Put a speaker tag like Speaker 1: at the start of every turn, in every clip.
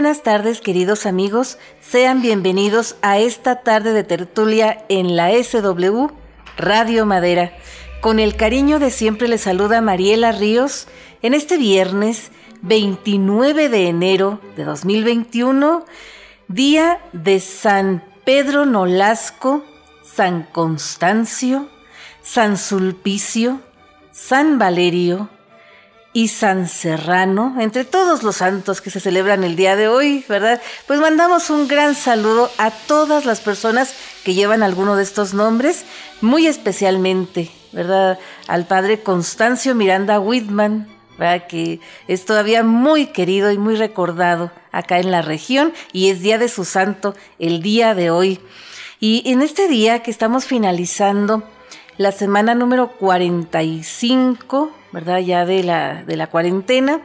Speaker 1: Buenas tardes, queridos amigos. Sean bienvenidos a esta tarde de tertulia en la SW Radio Madera. Con el cariño de siempre les saluda Mariela Ríos en este viernes 29 de enero de 2021, día de San Pedro Nolasco, San Constancio, San Sulpicio, San Valerio, y San Serrano, entre todos los santos que se celebran el día de hoy, ¿verdad? Pues mandamos un gran saludo a todas las personas que llevan alguno de estos nombres, muy especialmente, ¿verdad? Al padre Constancio Miranda Whitman, ¿verdad? Que es todavía muy querido y muy recordado acá en la región y es día de su santo el día de hoy. Y en este día que estamos finalizando la semana número 45, ¿verdad? Ya de la, de la cuarentena.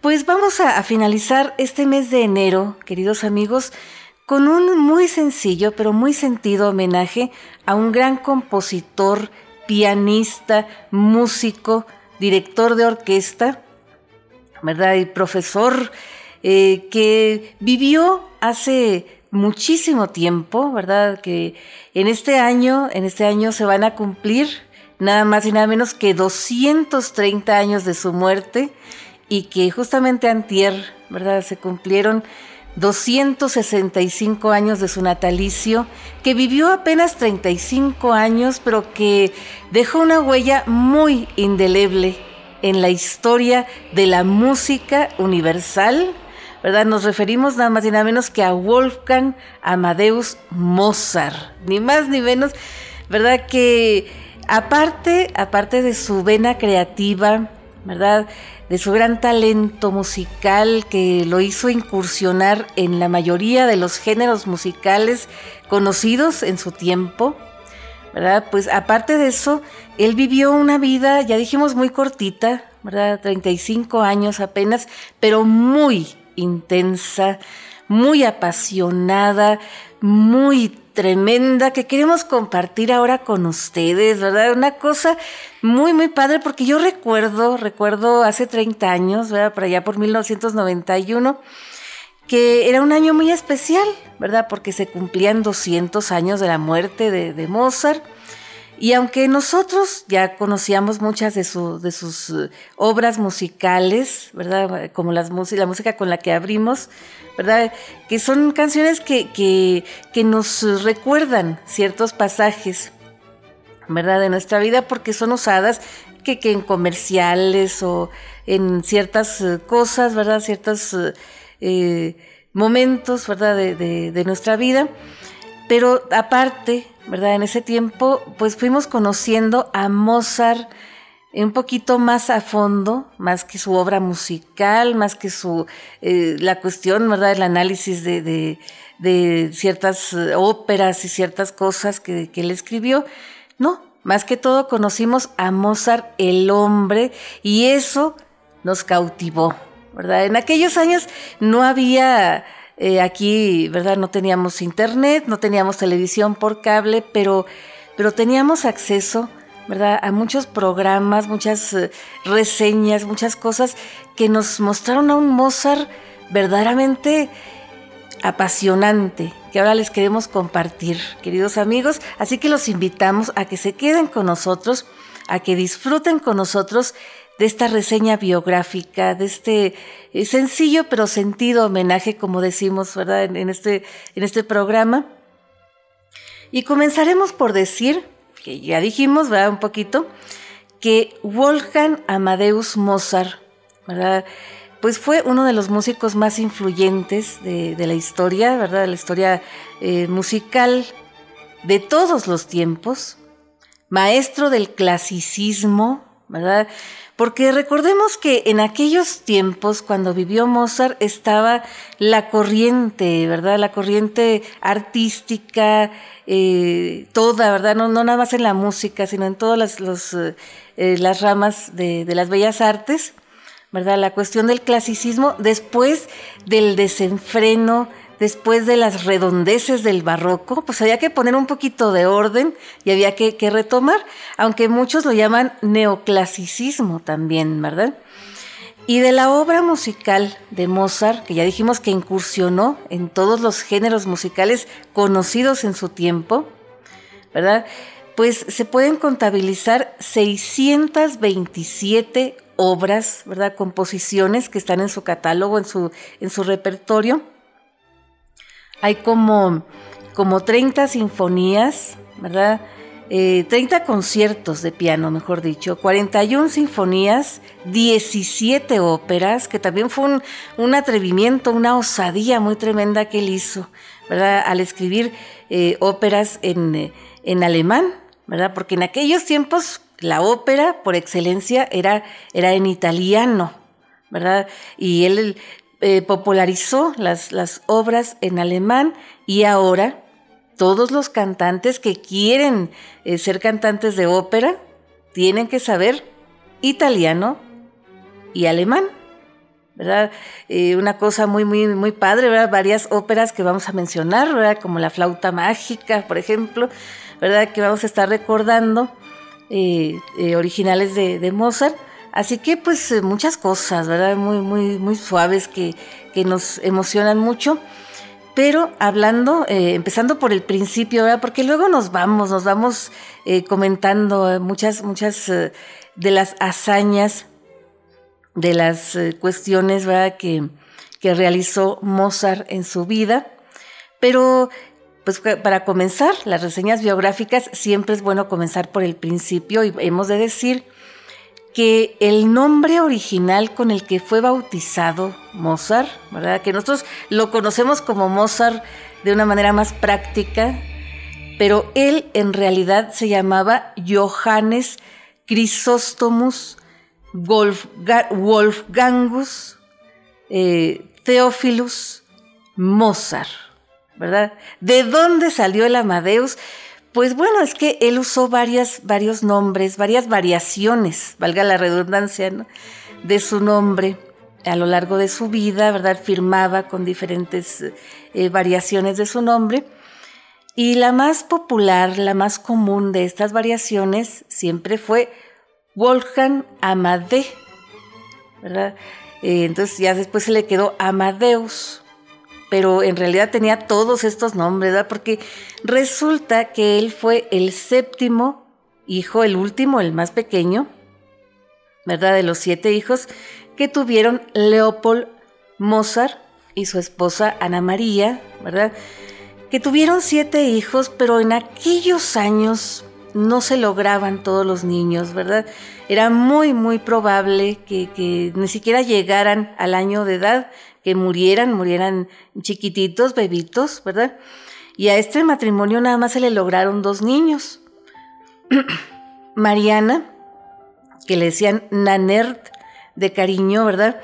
Speaker 1: Pues vamos a, finalizar este mes de enero, queridos amigos, con un muy sencillo pero muy sentido homenaje a un gran compositor, pianista, músico, director de orquesta, ¿verdad? Y profesor eh, que vivió hace muchísimo tiempo, ¿verdad? Que en este año, en este año se van a cumplir nada más y nada menos que 230 años de su muerte y que justamente antier, ¿verdad? Se cumplieron 265 años de su natalicio, que vivió apenas 35 años, pero que dejó una huella muy indeleble en la historia de la música universal, ¿verdad? Nos referimos nada más y nada menos que a Wolfgang Amadeus Mozart, ni más ni menos, ¿verdad? Que Aparte, aparte de su vena creativa, ¿verdad? De su gran talento musical que lo hizo incursionar en la mayoría de los géneros musicales conocidos en su tiempo, ¿verdad? Pues aparte de eso, él vivió una vida, ya dijimos, muy cortita, ¿verdad? 35 años apenas, pero muy intensa, muy apasionada, muy tremenda que queremos compartir ahora con ustedes, ¿verdad? Una cosa muy, muy padre, porque yo recuerdo, recuerdo hace 30 años, ¿verdad? Por allá por 1991, que era un año muy especial, ¿verdad? Porque se cumplían 200 años de la muerte de, de Mozart. Y aunque nosotros ya conocíamos muchas de, de sus eh, obras musicales, ¿verdad? Como las, la música con la que abrimos, ¿verdad? Que son canciones que, que, que nos recuerdan ciertos pasajes, ¿verdad? De nuestra vida porque son usadas que, que en comerciales o en ciertas eh, cosas, ¿verdad? Ciertos eh, momentos, ¿verdad? De, de nuestra vida. Pero aparte, ¿verdad? En ese tiempo, pues fuimos conociendo a Mozart un poquito más a fondo, más que su obra musical, más que su, eh, la cuestión, ¿verdad? El análisis de, de, ciertas eh, óperas y ciertas cosas que, que él escribió. No, más que todo conocimos a Mozart el hombre y eso nos cautivó, ¿verdad? En aquellos años no había eh, aquí, ¿verdad? No teníamos internet, no teníamos televisión por cable, pero, pero teníamos acceso, ¿verdad? A muchos programas, muchas eh, reseñas, muchas cosas que nos mostraron a un Mozart verdaderamente apasionante que ahora les queremos compartir, queridos amigos. Así que los invitamos a que se queden con nosotros, a que disfruten con nosotros de esta reseña biográfica, de este eh, sencillo pero sentido homenaje, como decimos, ¿verdad? En, este, en este programa. Y comenzaremos por decir, que ya dijimos, ¿verdad? Un poquito, que Wolfgang Amadeus Mozart, ¿verdad? Pues fue uno de los músicos más influyentes de, la historia, ¿verdad? De la historia eh, musical de todos los tiempos, maestro del clasicismo, ¿verdad? Porque recordemos que en aquellos tiempos, cuando vivió Mozart, estaba la corriente, ¿verdad? La corriente artística, eh, toda, ¿verdad? No, nada más en la música, sino en todas las, los, eh, las ramas de, de las bellas artes, ¿verdad? La cuestión del clasicismo después del desenfreno después de las redondeces del barroco, pues había que poner un poquito de orden y había que, retomar, aunque muchos lo llaman neoclasicismo también, ¿verdad? Y de la obra musical de Mozart, que ya dijimos que incursionó en todos los géneros musicales conocidos en su tiempo, ¿verdad? Pues se pueden contabilizar 627 obras, ¿verdad? Composiciones que están en su catálogo, en su, en su repertorio. Hay como, como 30 sinfonías, ¿verdad? 30 eh, conciertos de piano, mejor dicho, 41 sinfonías, 17 óperas, que también fue un, atrevimiento, una osadía muy tremenda que él hizo, ¿verdad? Al escribir eh, óperas en, en, alemán, ¿verdad? Porque en aquellos tiempos la ópera, por excelencia, era, era en italiano, ¿verdad? Y él eh, popularizó las, las obras en alemán y ahora todos los cantantes que quieren eh, ser cantantes de ópera tienen que saber italiano y alemán. ¿verdad? Eh, una cosa muy, muy, muy padre, ¿verdad? Varias óperas que vamos a mencionar, ¿verdad? Como la flauta mágica, por ejemplo, ¿verdad? Que vamos a estar recordando, originales de, Mozart. Así que, pues, muchas cosas, ¿verdad? Muy, muy, muy suaves que, que nos emocionan mucho. Pero hablando, eh, empezando por el principio, ¿verdad? porque luego nos vamos, nos vamos eh, comentando muchas, muchas eh, de las hazañas, de las cuestiones ¿verdad? Que, que realizó Mozart en su vida. Pero pues para comenzar, las reseñas biográficas siempre es bueno comenzar por el principio y hemos de decir que el nombre original con el que fue bautizado Mozart, ¿verdad? Que nosotros lo conocemos como Mozart de una manera más práctica, pero él en realidad se llamaba Johannes Chrysostomos Wolfgangus eh, Theophilus Mozart, ¿verdad? ¿De dónde salió el Amadeus? Pues bueno, es que él usó varias, varios nombres, varias variaciones, valga la redundancia, de su nombre a lo largo de su vida, ¿verdad? Firmaba con diferentes eh, variaciones de su nombre. Y la más popular, la más común de estas variaciones siempre fue Wolfgang Amade, ¿verdad? Eh, entonces ya después se le quedó Amadeus pero en realidad tenía todos estos nombres, ¿verdad? Porque resulta que él fue el séptimo hijo, el último, el más pequeño, ¿verdad? De los siete hijos que tuvieron Leopold Mozart y su esposa Ana María, ¿verdad? Que tuvieron siete hijos, pero en aquellos años no se lograban todos los niños, ¿verdad? Era muy, muy probable que, que ni siquiera llegaran al año de edad que murieran, murieran chiquititos, bebitos, ¿verdad? Y a este matrimonio nada más se le lograron dos niños. Mariana, que le decían Nanert de cariño, ¿verdad?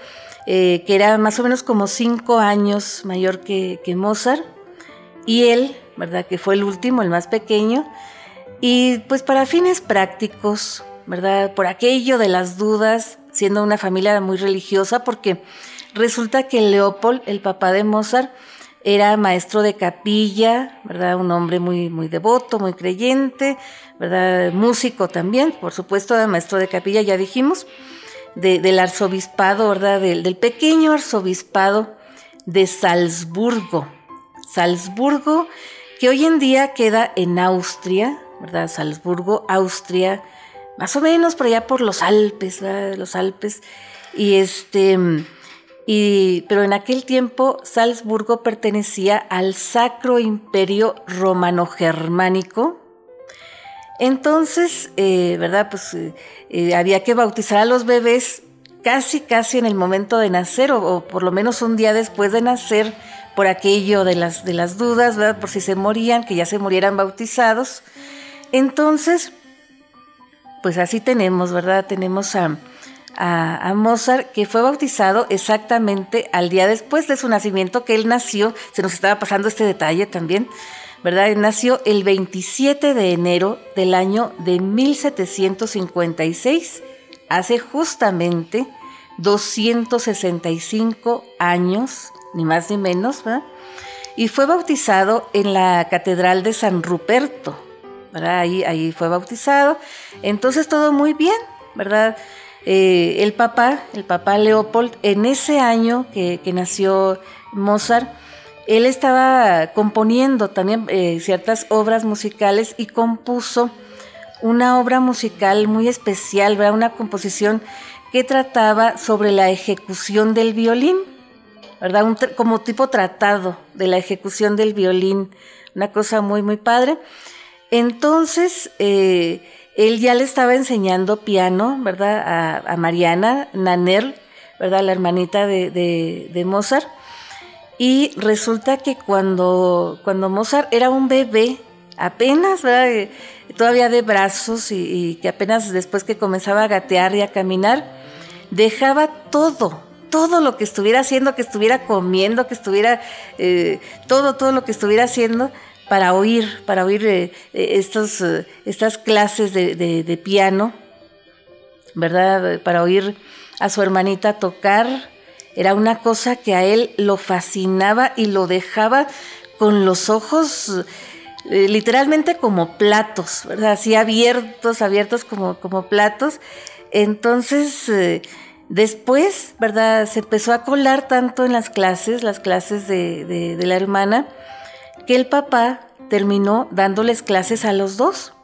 Speaker 1: Eh, que era más o menos como cinco años mayor que, que Mozart. Y él, ¿verdad? Que fue el último, el más pequeño. Y pues para fines prácticos, ¿verdad? Por aquello de las dudas, siendo una familia muy religiosa, porque Resulta que Leopold, el papá de Mozart, era maestro de capilla, ¿verdad? Un hombre muy, muy devoto, muy creyente, ¿verdad? Músico también, por supuesto, era maestro de capilla, ya dijimos, del arzobispado, ¿verdad? Del, del, pequeño arzobispado de Salzburgo. Salzburgo, que hoy en día queda en Austria, ¿verdad? Salzburgo, Austria, más o menos por allá por los Alpes, ¿verdad? Los Alpes. Y este pero en aquel tiempo Salzburgo pertenecía al Sacro Imperio Romano-Germánico. Entonces, eh, ¿verdad? Pues eh, eh, había que bautizar a los bebés casi, casi en el momento de nacer, o, por lo menos un día después de nacer, por aquello de las, de las dudas, ¿verdad? Por si se morían, que ya se murieran bautizados. Entonces, pues así tenemos, ¿verdad? Tenemos a, a, Mozart, que fue bautizado exactamente al día después de su nacimiento, que él nació, se nos estaba pasando este detalle también, ¿verdad? Él nació el 27 de enero del año de 1756, hace justamente 265 años, ni más ni menos, ¿verdad? Y fue bautizado en la Catedral de San Ruperto, ¿verdad? Ahí, ahí fue bautizado. Entonces todo muy bien, ¿verdad? Eh, el papá, el papá Leopold, en ese año que, nació Mozart, él estaba componiendo también eh, ciertas obras musicales y compuso una obra musical muy especial, una composición que trataba sobre la ejecución del violín, ¿verdad? Como tipo tratado de la ejecución del violín, una cosa muy, muy padre. Entonces, eh, él ya le estaba enseñando piano, ¿verdad? A, Mariana Naner, ¿verdad? La hermanita de, Mozart. Y resulta que cuando, cuando Mozart era un bebé, apenas, ¿verdad? Eh, todavía de brazos y, que apenas después que comenzaba a gatear y a caminar, dejaba todo, todo lo que estuviera haciendo, que estuviera comiendo, que estuviera, eh, todo, todo lo que estuviera haciendo para oír, para oír eh, eh, estos, estas clases de, piano, ¿verdad? Para oír a su hermanita tocar. Era una cosa que a él lo fascinaba y lo dejaba con los ojos literalmente como platos, ¿verdad? Así abiertos, abiertos como, como platos. Entonces, eh, después, ¿verdad? Se empezó a colar tanto en las clases, las clases de, la hermana, que el papá terminó dándoles clases a los dos.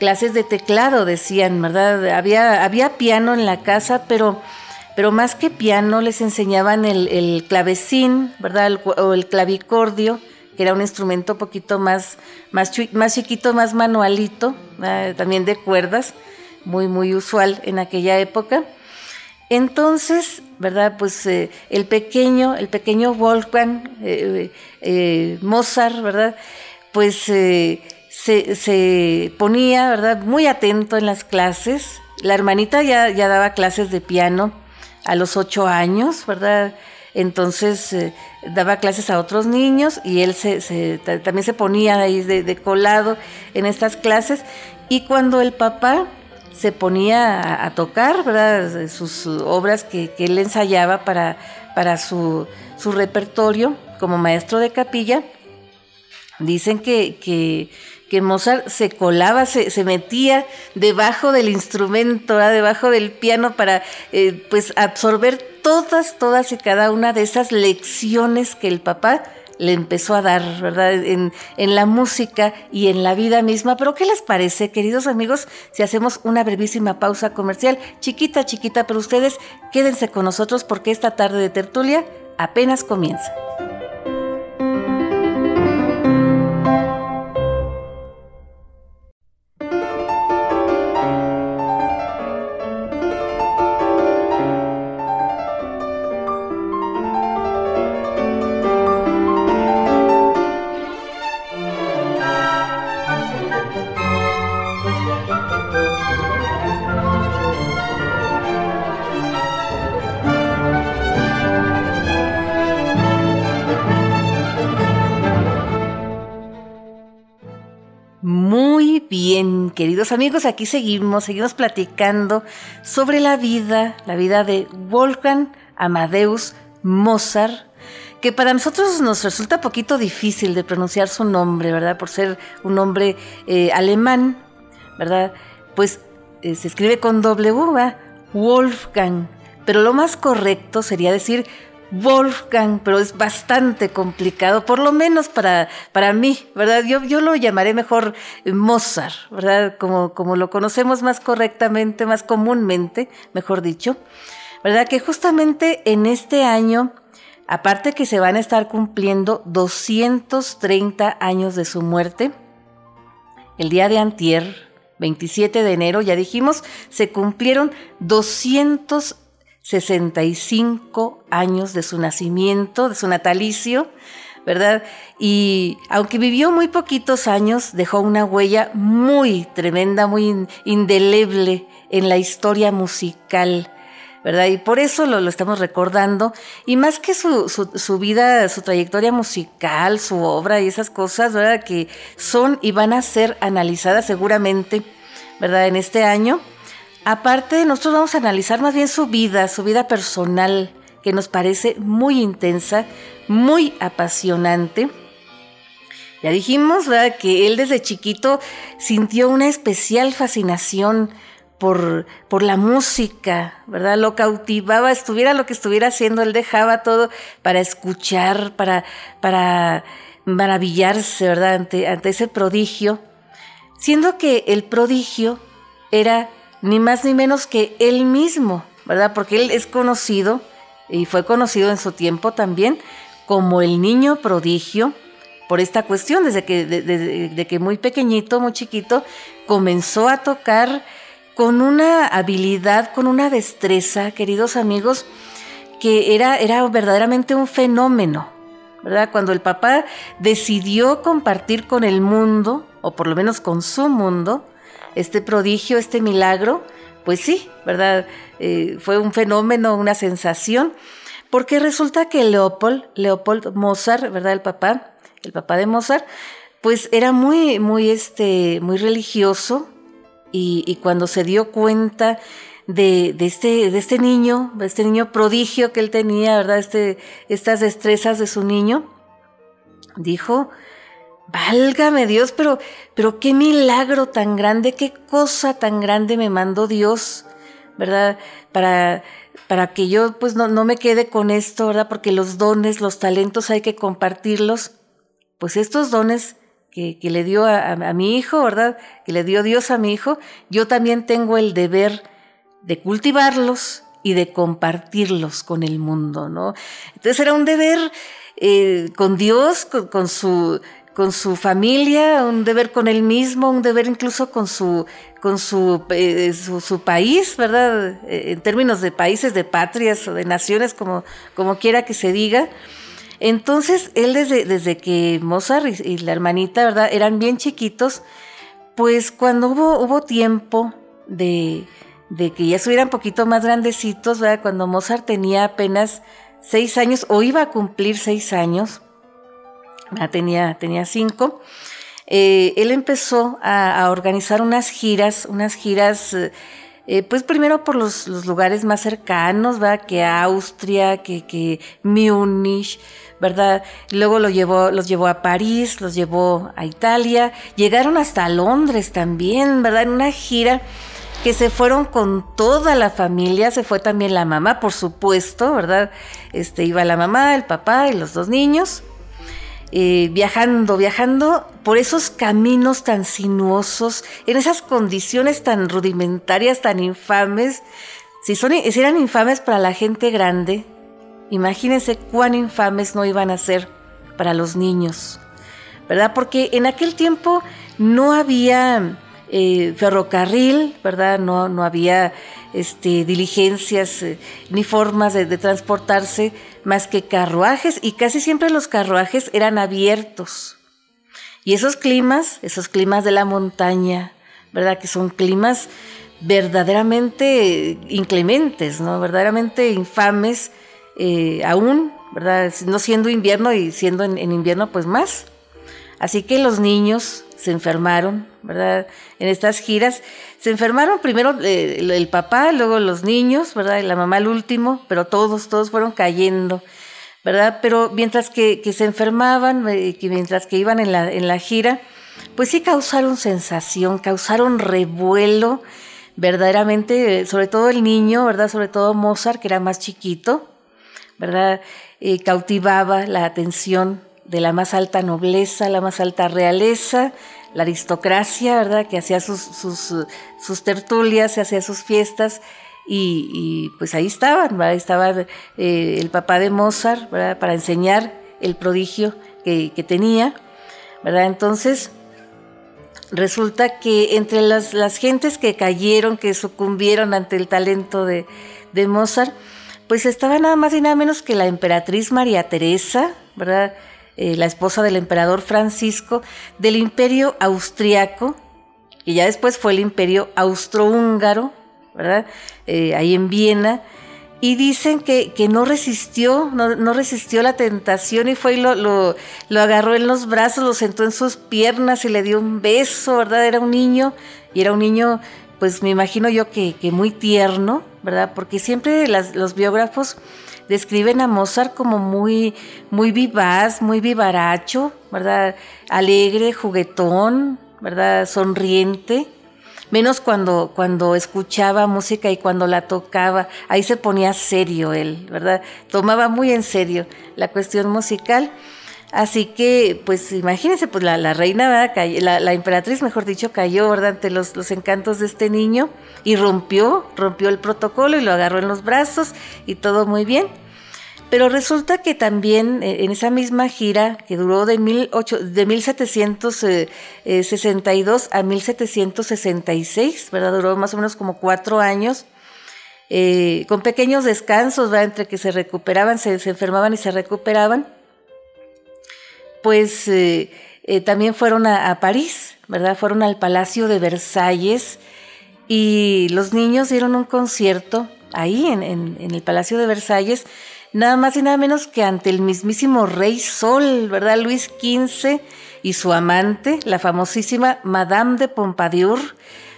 Speaker 1: Clases de teclado, decían, ¿verdad? Había, había piano en la casa, pero, pero más que piano les enseñaban el, clavecín, ¿verdad? o el clavicordio, que era un instrumento poquito más, más chiquito, más manualito, también de cuerdas muy, muy usual en aquella época. Entonces, ¿verdad? Pues eh, el pequeño, el pequeño Wolfgang eh, eh, Mozart, ¿verdad? Pues se, ponía, ¿verdad? Muy atento en las clases. La hermanita ya, ya daba clases de piano a los ocho años, ¿verdad? Entonces daba clases a otros niños y él se, también se ponía ahí de, de colado en estas clases. Y cuando el papá se ponía a, tocar ¿verdad? sus obras que, él ensayaba para, para su, repertorio como maestro de capilla. Dicen que, que, Mozart se colaba, se, metía debajo del instrumento, debajo del piano para eh, pues absorber todas, todas y cada una de esas lecciones que el papá le empezó a dar, ¿verdad? En, en, la música y en la vida misma. Pero ¿qué les parece, queridos amigos, si hacemos una brevísima pausa comercial? Chiquita, chiquita, pero ustedes quédense con nosotros porque esta tarde de tertulia apenas comienza. Amigos, aquí seguimos, seguimos platicando sobre la vida, la vida de Wolfgang Amadeus Mozart, que para nosotros nos resulta poquito difícil de pronunciar su nombre, ¿verdad? Por ser un nombre eh, alemán, ¿verdad? Pues eh, se escribe con W, Wolfgang, pero lo más correcto sería decir Wolfgang, pero es bastante complicado, por lo menos para, para mí, ¿verdad? Yo, yo lo llamaré mejor Mozart, ¿verdad? Como, como lo conocemos más correctamente, más comúnmente, mejor dicho, ¿verdad? Que justamente en este año, aparte que se van a estar cumpliendo 230 años de su muerte, el día de antier, 27 de enero, ya dijimos, se cumplieron 200 65 años de su nacimiento, de su natalicio, ¿verdad? Y aunque vivió muy poquitos años, dejó una huella muy tremenda, muy indeleble en la historia musical. ¿verdad? Y por eso lo, estamos recordando. Y más que su, su, vida, su trayectoria musical, su obra y esas cosas, ¿verdad? Que son y van a ser analizadas seguramente, ¿verdad? En este año. Aparte, nosotros vamos a analizar más bien su vida, su vida personal, que nos parece muy intensa, muy apasionante. Ya dijimos ¿verdad? que él desde chiquito sintió una especial fascinación por, por la música, ¿verdad? Lo cautivaba, estuviera lo que estuviera haciendo, él dejaba todo para escuchar, para, para maravillarse, ¿verdad? Ante, ante ese prodigio, siendo que el prodigio era ni más ni menos que él mismo, ¿verdad? Porque él es conocido, y fue conocido en su tiempo también, como el niño prodigio, por esta cuestión, desde que, de, que muy pequeñito, muy chiquito, comenzó a tocar con una habilidad, con una destreza, queridos amigos, que era, era verdaderamente un fenómeno, ¿verdad? Cuando el papá decidió compartir con el mundo, o por lo menos con su mundo, este prodigio, este milagro, pues sí, ¿verdad? Eh, fue un fenómeno, una sensación, porque resulta que Leopold, Leopold Mozart, ¿verdad? El papá, el papá de Mozart, pues era muy, muy, este, muy religioso y, cuando se dio cuenta de, este, de este niño, de este niño prodigio que él tenía, ¿verdad? Este, estas destrezas de su niño, dijo, válgame Dios, pero, pero qué milagro tan grande, qué cosa tan grande me mandó Dios, ¿verdad? Para, para que yo pues no, no me quede con esto, ¿verdad? Porque los dones, los talentos hay que compartirlos pues estos dones que, le dio a, mi hijo, ¿verdad? Que le dio Dios a mi hijo, yo también tengo el deber de cultivarlos y de compartirlos con el mundo, ¿no? Entonces era un deber eh, con Dios, con, su, con su familia, un deber con él mismo, un deber incluso con su, con su, eh, país, ¿verdad? Eh, en términos de países, de patrias o de naciones, como, como quiera que se diga. Entonces, él desde, desde que Mozart y, la hermanita, ¿verdad? Eran bien chiquitos, pues cuando hubo, hubo tiempo de, que ya estuvieran un poquito más grandecitos, ¿verdad? Cuando Mozart tenía apenas seis años o iba a cumplir seis años, tenía, tenía cinco, eh, él empezó a, organizar unas giras, unas giras... Eh, eh, pues primero por los, lugares más cercanos, ¿verdad? Que Austria, que, que Múnich, ¿verdad? Luego llevó, los llevó a París, los llevó a Italia, llegaron hasta Londres también, ¿verdad? En una gira que se fueron con toda la familia, se fue también la mamá, por supuesto, ¿verdad? Este, iba la mamá, el papá y los dos niños. Eh, viajando, viajando por esos caminos tan sinuosos, en esas condiciones tan rudimentarias, tan infames. Si, son, eran infames para la gente grande, imagínense cuán infames no iban a ser para los niños, ¿verdad? Porque en aquel tiempo no había eh, ferrocarril, ¿verdad? No, no había este, diligencias eh, ni formas de, transportarse más que carruajes y casi siempre los carruajes eran abiertos. Y esos climas, esos climas de la montaña, ¿verdad? Que son climas verdaderamente inclementes, ¿no? Verdaderamente infames eh, aún, ¿verdad? No siendo invierno y siendo en invierno pues más. Así que los niños se enfermaron, ¿verdad? En estas giras. Se enfermaron primero eh, el, papá, luego los niños, ¿verdad? Y la mamá el último, pero todos, todos fueron cayendo, ¿verdad? Pero mientras que, se enfermaban, eh, mientras que iban en la, en la gira, pues sí causaron sensación, causaron revuelo, verdaderamente, sobre todo el niño, ¿verdad? Sobre todo Mozart, que era más chiquito, ¿verdad? Eh, cautivaba la atención de la más alta nobleza, la más alta realeza, la aristocracia, ¿verdad? Que hacía sus, sus, tertulias, hacía sus fiestas. Y, pues ahí estaban, ¿verdad? estaba eh, el papá de Mozart, ¿verdad? Para enseñar el prodigio que, tenía, ¿verdad? Entonces, resulta que entre las, las, gentes que cayeron, que sucumbieron ante el talento de, de Mozart, pues estaba nada más y nada menos que la emperatriz María Teresa, ¿verdad? Eh, la esposa del emperador Francisco, del imperio austriaco, y ya después fue el imperio austrohúngaro, ¿verdad? Eh, ahí en Viena, y dicen que, que no resistió, no, resistió la tentación y fue y lo, lo, agarró en los brazos, lo sentó en sus piernas y le dio un beso, ¿verdad? Era un niño, y era un niño, pues me imagino yo que, que muy tierno, ¿verdad? Porque siempre los biógrafos describen a Mozart como muy, muy vivaz, muy vivaracho, ¿verdad? Alegre, juguetón, ¿verdad? Sonriente. menos cuando, cuando escuchaba música y cuando la tocaba, ahí se ponía serio él, ¿verdad? Tomaba muy en serio la cuestión musical. Así que, pues imagínense, pues la, reina, la, la, emperatriz, mejor dicho, cayó, ¿verdad? Ante los, encantos de este niño y rompió, rompió el protocolo y lo agarró en los brazos y todo muy bien. Pero resulta que también eh, en esa misma gira, que duró de, 1762 a 1766, ¿verdad? Duró más o menos como cuatro años, eh, con pequeños descansos, ¿verdad? Entre que se recuperaban, se, enfermaban y se recuperaban. Pues eh, también fueron a, París, ¿verdad? Fueron al Palacio de Versalles y los niños dieron un concierto ahí en, en el Palacio de Versalles nada más y nada menos que ante el mismísimo Rey Sol, ¿verdad? Luis XV y su amante, la famosísima Madame de Pompadour,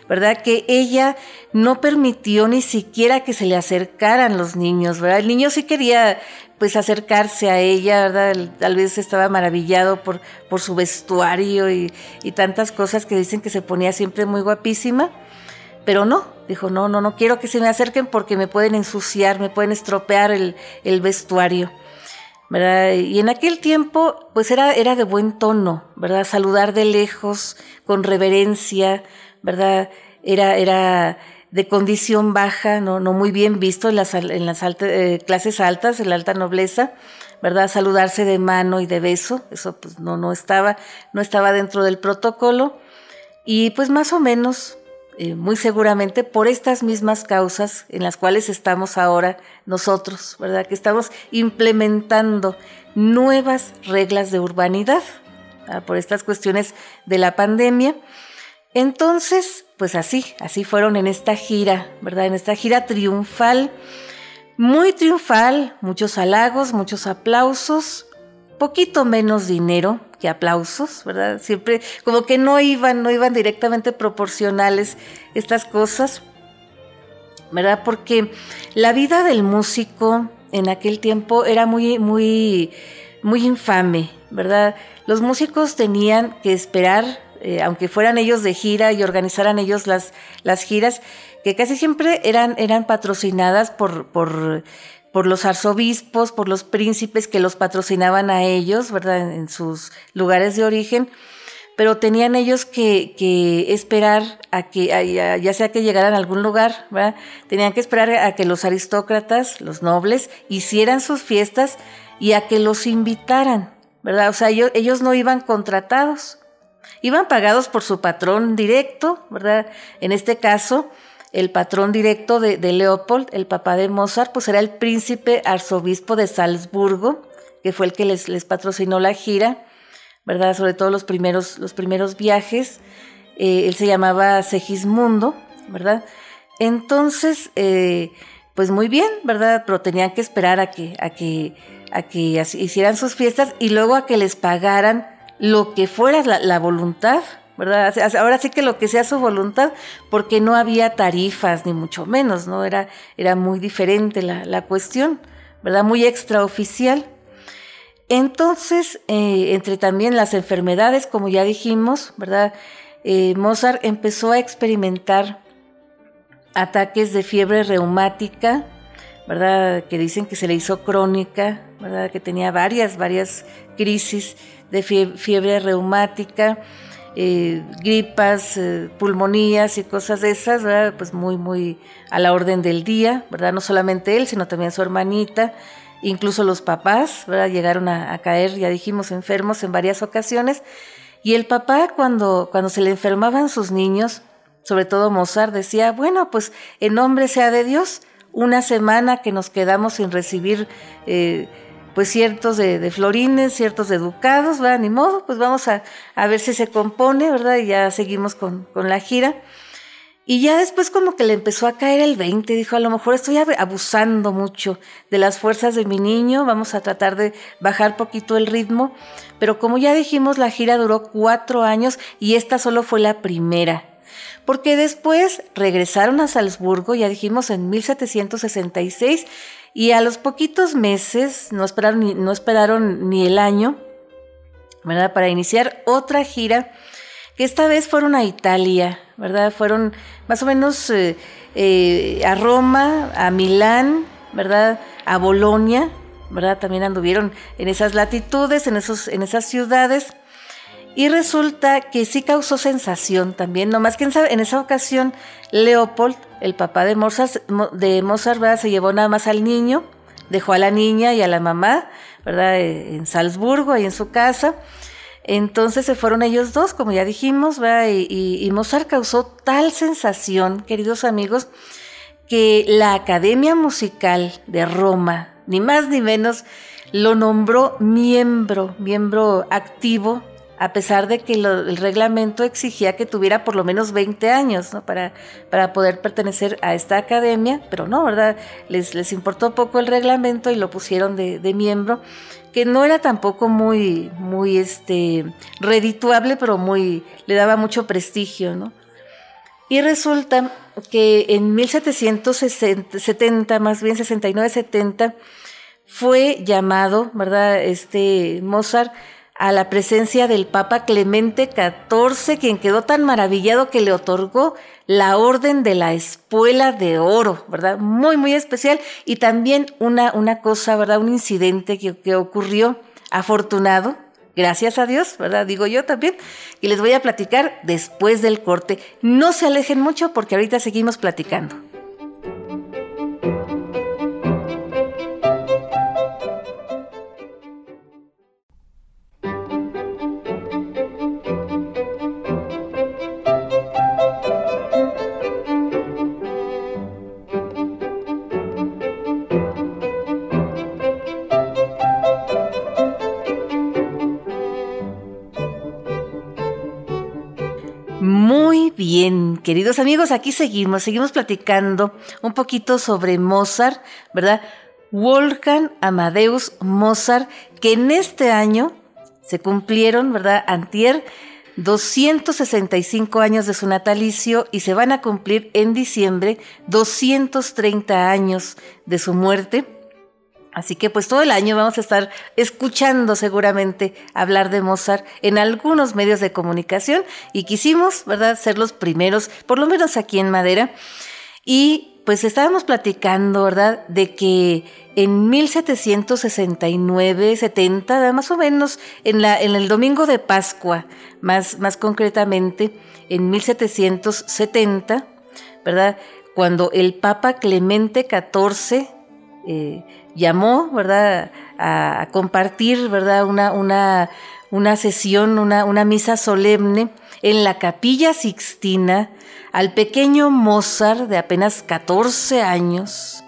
Speaker 1: ¿verdad? Que ella no permitió ni siquiera que se le acercaran los niños, ¿verdad? El niño sí quería pues acercarse a ella, ¿verdad? Tal vez estaba maravillado por, por su vestuario y, y tantas cosas que dicen que se ponía siempre muy guapísima, pero no, dijo, no, no, no quiero que se me acerquen porque me pueden ensuciar, me pueden estropear el, vestuario. ¿verdad? Y en aquel tiempo, pues era, era de buen tono, ¿verdad? Saludar de lejos, con reverencia, ¿verdad? Era, era de condición baja, no, muy bien visto en las, eh, clases altas, en la alta nobleza, ¿verdad? Saludarse de mano y de beso, eso pues no, no estaba, no estaba dentro del protocolo. Y pues más o menos eh, muy seguramente por estas mismas causas en las cuales estamos ahora nosotros, ¿verdad? Que estamos implementando nuevas reglas de urbanidad por estas cuestiones de la pandemia. Entonces, pues así, así fueron en esta gira, ¿verdad? En esta gira triunfal, muy triunfal, muchos halagos, muchos aplausos, poquito menos dinero, que aplausos, ¿verdad? Siempre como que no iban, no iban directamente proporcionales estas cosas, ¿verdad? Porque la vida del músico en aquel tiempo era muy, muy, muy infame, ¿verdad? Los músicos tenían que esperar, eh, aunque fueran ellos de gira y organizaran ellos las, las giras, que casi siempre eran, eran patrocinadas por, por por los arzobispos, por los príncipes que los patrocinaban a ellos, ¿verdad? En sus lugares de origen, pero tenían ellos que, esperar a que, ya sea que llegaran a algún lugar, ¿verdad? Tenían que esperar a que los aristócratas, los nobles, hicieran sus fiestas y a que los invitaran, ¿verdad? O sea, ellos, ellos no iban contratados, iban pagados por su patrón directo, ¿verdad? En este caso, el patrón directo de, Leopold, el papá de Mozart, pues era el príncipe arzobispo de Salzburgo, que fue el que les, patrocinó la gira, ¿verdad? Sobre todo los primeros, los primeros viajes. Eh, él se llamaba Segismundo, ¿verdad? Entonces, eh, pues muy bien, ¿verdad? Pero tenían que esperar a que, a que, a que hicieran sus fiestas y luego a que les pagaran lo que fuera la voluntad ¿verdad? Ahora sí que lo que sea su voluntad, porque no había tarifas, ni mucho menos, ¿no? Era, era muy diferente la, cuestión, ¿verdad? Muy extraoficial. Entonces, eh, entre también las enfermedades, como ya dijimos, ¿verdad? Eh, Mozart empezó a experimentar ataques de fiebre reumática, ¿verdad? Que dicen que se le hizo crónica, ¿verdad? Que tenía varias, varias crisis de fiebre reumática eh, gripas, eh, pulmonías y cosas de esas, pues muy, muy a la orden del día, ¿verdad? No solamente él, sino también su hermanita, incluso los papás, ¿verdad? Llegaron a, caer, ya dijimos, enfermos en varias ocasiones. Y el papá, cuando, cuando se le enfermaban sus niños, sobre todo Mozart, decía, bueno, pues en nombre sea de Dios, una semana que nos quedamos sin recibir eh, pues ciertos de, florines, ciertos de ducados, ¿verdad? Ni modo, pues vamos a, ver si se compone, ¿verdad? Y ya seguimos con, la gira. Y ya después como que le empezó a caer el 20, dijo, a lo mejor estoy abusando mucho de las fuerzas de mi niño, vamos a tratar de bajar poquito el ritmo. Pero como ya dijimos, la gira duró cuatro años y esta solo fue la primera. Porque después regresaron a Salzburgo, ya dijimos en 1766, y a los poquitos meses, no esperaron ni, el año, ¿verdad? Para iniciar otra gira que esta vez fueron a Italia, ¿verdad? Fueron más o menos eh, eh, a Roma, a Milán, ¿verdad? A Bolonia, ¿verdad? También anduvieron en esas latitudes, en, esas ciudades. Y resulta que sí causó sensación también, nomás que en esa, ocasión Leopold, el papá de Mozart, se llevó nada más al niño, dejó a la niña y a la mamá, ¿verdad? Eh, en Salzburgo, ahí en su casa. Entonces se fueron ellos dos, como ya dijimos, y Mozart causó tal sensación, queridos amigos, que la Academia Musical de Roma, ni más ni menos, lo nombró miembro, miembro activo a pesar de que el reglamento exigía que tuviera por lo menos 20 años para, para poder pertenecer a esta academia, pero no, ¿verdad? Les, les importó poco el reglamento y lo pusieron de, miembro, que no era tampoco muy, muy este, redituable, pero muy, le daba mucho prestigio, ¿no? Y resulta que en 1770, más bien 69-70, fue llamado, ¿verdad? Este Mozart a la presencia del Papa Clemente XIV, quien quedó tan maravillado que le otorgó la Orden de la Espuela de Oro, ¿verdad? Muy, muy especial. Y también una, una cosa, ¿verdad? Un incidente que, que ocurrió afortunado, gracias a Dios, ¿verdad? Digo yo también. Y les voy a platicar después del corte. No se alejen mucho porque ahorita seguimos platicando. Queridos amigos, aquí seguimos, seguimos platicando un poquito sobre Mozart, ¿verdad? Wolfgang Amadeus Mozart, que en este año se cumplieron, ¿verdad? Antier, 265 años de su natalicio y se van a cumplir en diciembre 230 años de su muerte. Así que pues todo el año vamos a estar escuchando seguramente hablar de Mozart en algunos medios de comunicación y quisimos, ¿verdad?, ser los primeros, por lo menos aquí en Madera. Y pues estábamos platicando, ¿verdad?, de que en 1769, 70, más o menos, en, la, en el domingo de Pascua, más, más concretamente, en 1770, ¿verdad?, cuando el Papa Clemente XIV eh, llamó, ¿verdad?, a, compartir, ¿verdad?, una, una, una sesión, una, una misa solemne en la capilla Sixtina al pequeño Mozart de apenas 14 años,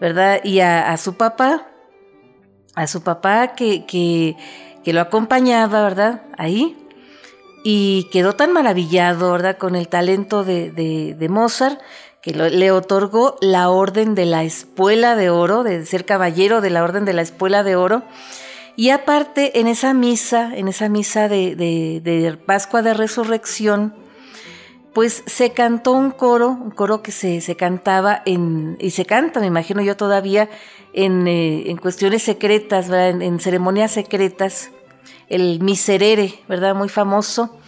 Speaker 1: ¿verdad? Y a, su papá, a su papá que, que, que, lo acompañaba, ¿verdad? Ahí. Y quedó tan maravillado, ¿verdad? Con el talento de, de, de Mozart que le otorgó la Orden de la Espuela de Oro, de ser caballero de la Orden de la Espuela de Oro. Y aparte, en esa misa, en esa misa de, de, Pascua de Resurrección, pues se cantó un coro, un coro que se, se cantaba en, y se canta, me imagino yo todavía, en, eh, cuestiones secretas, en, ceremonias secretas, el Miserere, ¿verdad? Muy famoso.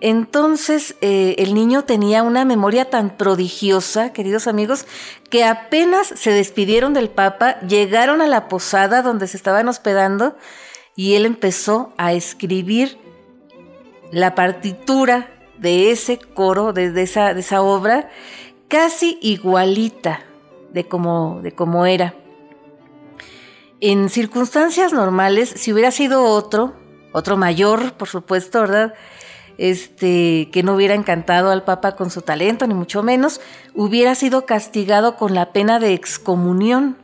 Speaker 1: Entonces eh, el niño tenía una memoria tan prodigiosa, queridos amigos, que apenas se despidieron del Papa, llegaron a la posada donde se estaban hospedando y él empezó a escribir la partitura de ese coro, de, esa, de esa, obra, casi igualita de como, de como era. En circunstancias normales, si hubiera sido otro, otro mayor, por supuesto, ¿verdad? Este, que no hubiera encantado al Papa con su talento, ni mucho menos, hubiera sido castigado con la pena de excomunión.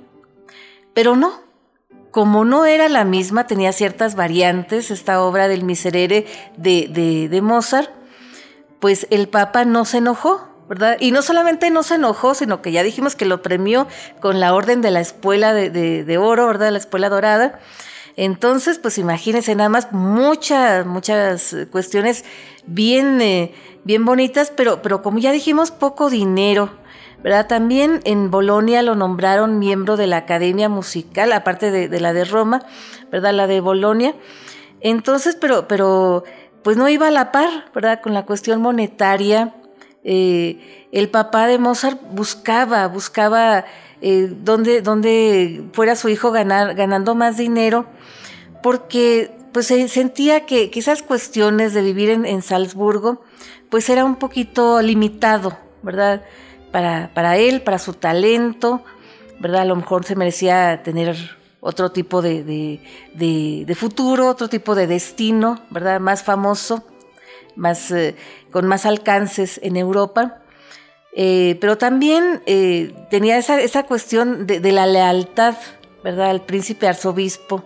Speaker 1: Pero no, como no era la misma, tenía ciertas variantes, esta obra del Miserere de, de, Mozart, pues el Papa no se enojó, ¿verdad? Y no solamente no se enojó, sino que ya dijimos que lo premió con la orden de la espuela de, de oro, ¿verdad? La espuela dorada. Entonces, pues imagínense nada más muchas, muchas cuestiones bien, eh, bien bonitas, pero, pero como ya dijimos, poco dinero. ¿verdad? También en Bolonia lo nombraron miembro de la Academia Musical, aparte de, la de Roma, ¿verdad? La de Bolonia. Entonces, pero, pero pues no iba a la par, ¿verdad? Con la cuestión monetaria. Eh, el papá de Mozart buscaba, buscaba eh, donde, fuera su hijo ganar, ganando más dinero, porque pues se sentía que, esas cuestiones de vivir en, Salzburgo, pues era un poquito limitado, ¿verdad? Para, para él, para su talento, ¿verdad? A lo mejor se merecía tener otro tipo de, futuro, otro tipo de destino, ¿verdad? Más famoso, más, eh, con más alcances en Europa. Eh, pero también eh, tenía esa, cuestión de, la lealtad, ¿verdad? Al príncipe arzobispo,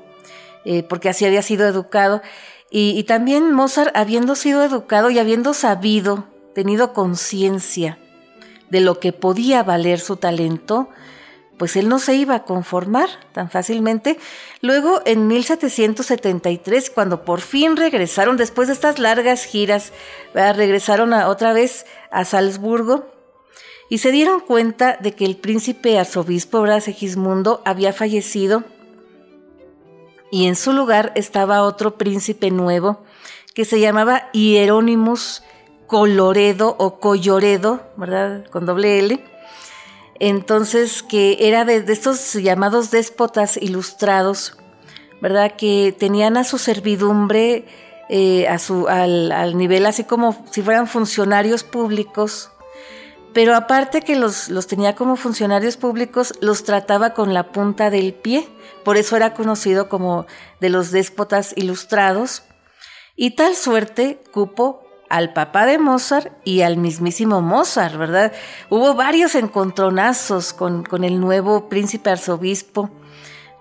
Speaker 1: eh, porque así había sido educado. Y, también Mozart, habiendo sido educado y habiendo sabido, tenido conciencia de lo que podía valer su talento, pues él no se iba a conformar tan fácilmente. Luego, en 1773, cuando por fin regresaron, después de estas largas giras, regresaron otra vez a Salzburgo, y se dieron cuenta de que el príncipe arzobispo Segismundo había fallecido y en su lugar estaba otro príncipe nuevo que se llamaba Hieronymus Coloredo o Colloredo, ¿verdad? Con doble L. Entonces, que era de, estos llamados déspotas ilustrados, ¿verdad? Que tenían a su servidumbre eh, a su, al nivel así como si fueran funcionarios públicos, pero aparte que los, los tenía como funcionarios públicos, los trataba con la punta del pie, por eso era conocido como de los déspotas ilustrados, y tal suerte cupo al papá de Mozart y al mismísimo Mozart, ¿verdad? Hubo varios encontronazos con, con el nuevo príncipe arzobispo,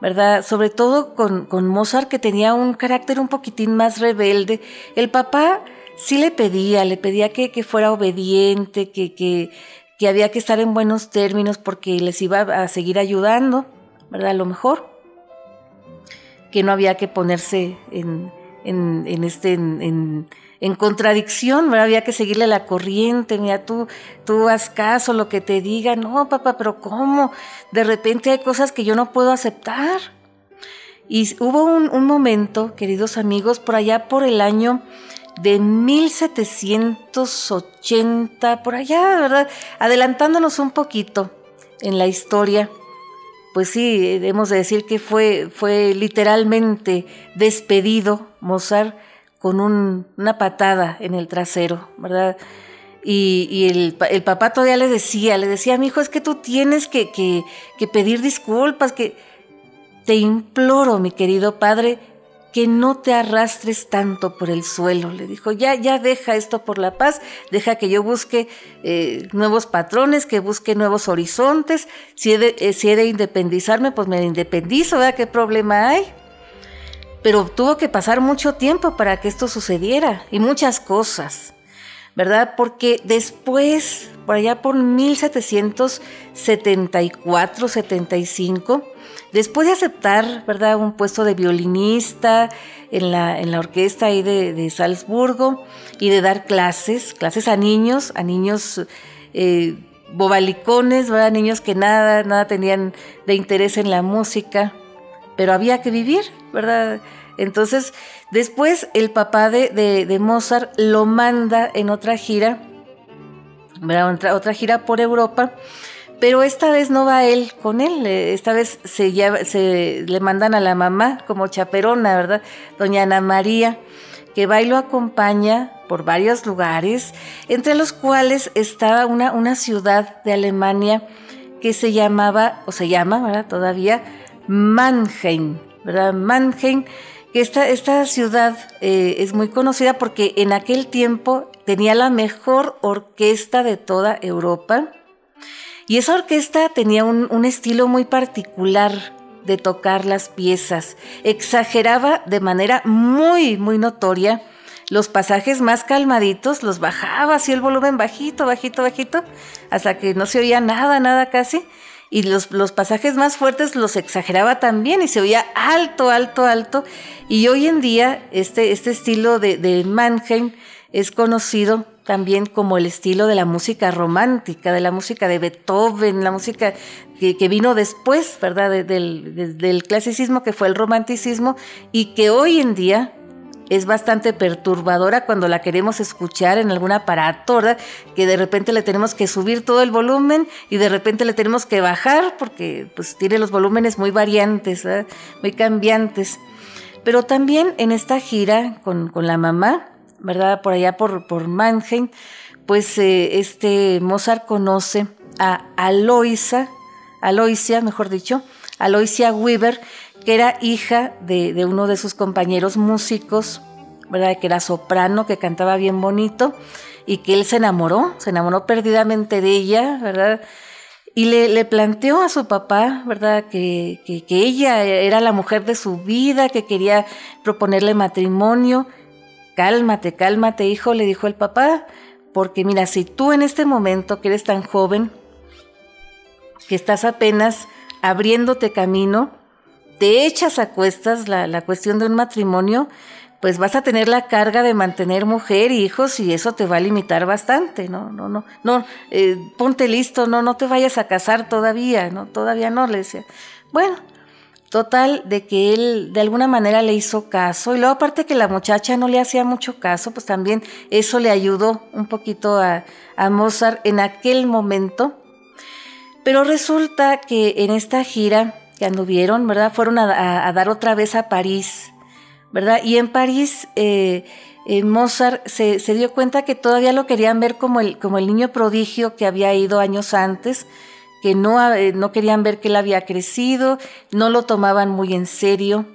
Speaker 1: ¿verdad? Sobre todo con, con Mozart que tenía un carácter un poquitín más rebelde. El papá sí le pedía, le pedía que, fuera obediente, que, que, que, había que estar en buenos términos porque les iba a seguir ayudando, ¿verdad? A lo mejor. Que no había que ponerse en, en, en este, en, en, contradicción, ¿verdad? Había que seguirle la corriente, mira, tú, tú haz caso, lo que te diga, no, papá, pero ¿cómo? De repente hay cosas que yo no puedo aceptar. Y hubo un, un momento, queridos amigos, por allá por el año de 1780, por allá, ¿verdad? Adelantándonos un poquito en la historia, pues sí, hemos de decir que fue, fue literalmente despedido Mozart con una patada en el trasero, ¿verdad? Y, el, papá todavía le decía, le decía, mi hijo, es que tú tienes que, que, que pedir disculpas, que te imploro, mi querido padre, que no te arrastres tanto por el suelo. Le dijo, ya, ya deja esto por la paz, deja que yo busque eh, nuevos patrones, que busque nuevos horizontes. Si he, de, eh, si he de independizarme, pues me independizo, ¿verdad? ¿Qué problema hay? Pero tuvo que pasar mucho tiempo para que esto sucediera y muchas cosas, ¿verdad? Porque después, por allá por 1774, 75, Después de aceptar, ¿verdad?, un puesto de violinista en la, en la orquesta ahí de, Salzburgo y de dar clases, clases a niños, a niños eh, bobalicones, ¿verdad?, niños que nada, nada tenían de interés en la música, pero había que vivir, ¿verdad? Entonces, después el papá de, Mozart lo manda en otra gira, ¿verdad? otra gira por Europa, pero esta vez no va él con él, eh, esta vez se, le mandan a la mamá como chaperona, ¿verdad? Doña Ana María, que va y lo acompaña por varios lugares, entre los cuales estaba una, una ciudad de Alemania que se llamaba, o se llama, ¿verdad? Todavía Mannheim, ¿verdad? Mannheim, que esta, esta ciudad eh, es muy conocida porque en aquel tiempo tenía la mejor orquesta de toda Europa y esa orquesta tenía un, estilo muy particular de tocar las piezas. Exageraba de manera muy, muy notoria los pasajes más calmaditos, los bajaba así el volumen bajito, bajito, bajito, hasta que no se oía nada, nada casi. Y los, los pasajes más fuertes los exageraba también y se oía alto, alto, alto. Y hoy en día este, este estilo de, de Mannheim es conocido también como el estilo de la música romántica, de la música de Beethoven, la música que, vino después, ¿verdad?, del, clasicismo, que fue el romanticismo, y que hoy en día es bastante perturbadora cuando la queremos escuchar en alguna aparato, Que de repente le tenemos que subir todo el volumen y de repente le tenemos que bajar porque pues tiene los volúmenes muy variantes, muy cambiantes. Pero también en esta gira con, la mamá, ¿verdad? Por allá por, por Mannheim, pues eh, este Mozart conoce a Aloisa, Aloisia, mejor dicho, Aloisia Weber, que era hija de, uno de sus compañeros músicos, ¿verdad? Que era soprano, que cantaba bien bonito y que él se enamoró, se enamoró perdidamente de ella, ¿verdad? Y le, planteó a su papá, ¿verdad? Que, que, ella era la mujer de su vida, que quería proponerle matrimonio. Cálmate, cálmate, hijo, le dijo el papá, porque mira, si tú en este momento, que eres tan joven, que estás apenas abriéndote camino, te echas a cuestas la, cuestión de un matrimonio, pues vas a tener la carga de mantener mujer y hijos y eso te va a limitar bastante, ¿no? No, no, no, eh, ponte listo, no, no te vayas a casar todavía, ¿no? Todavía no, le decía. Bueno, total, de que él de alguna manera le hizo caso y luego aparte que la muchacha no le hacía mucho caso, pues también eso le ayudó un poquito a, Mozart en aquel momento. Pero resulta que en esta gira, que anduvieron, ¿verdad? Fueron a, dar otra vez a París, ¿verdad? Y en París eh, eh, Mozart se, dio cuenta que todavía lo querían ver como el, como el niño prodigio que había ido años antes, que no, eh, no querían ver que él había crecido, no lo tomaban muy en serio,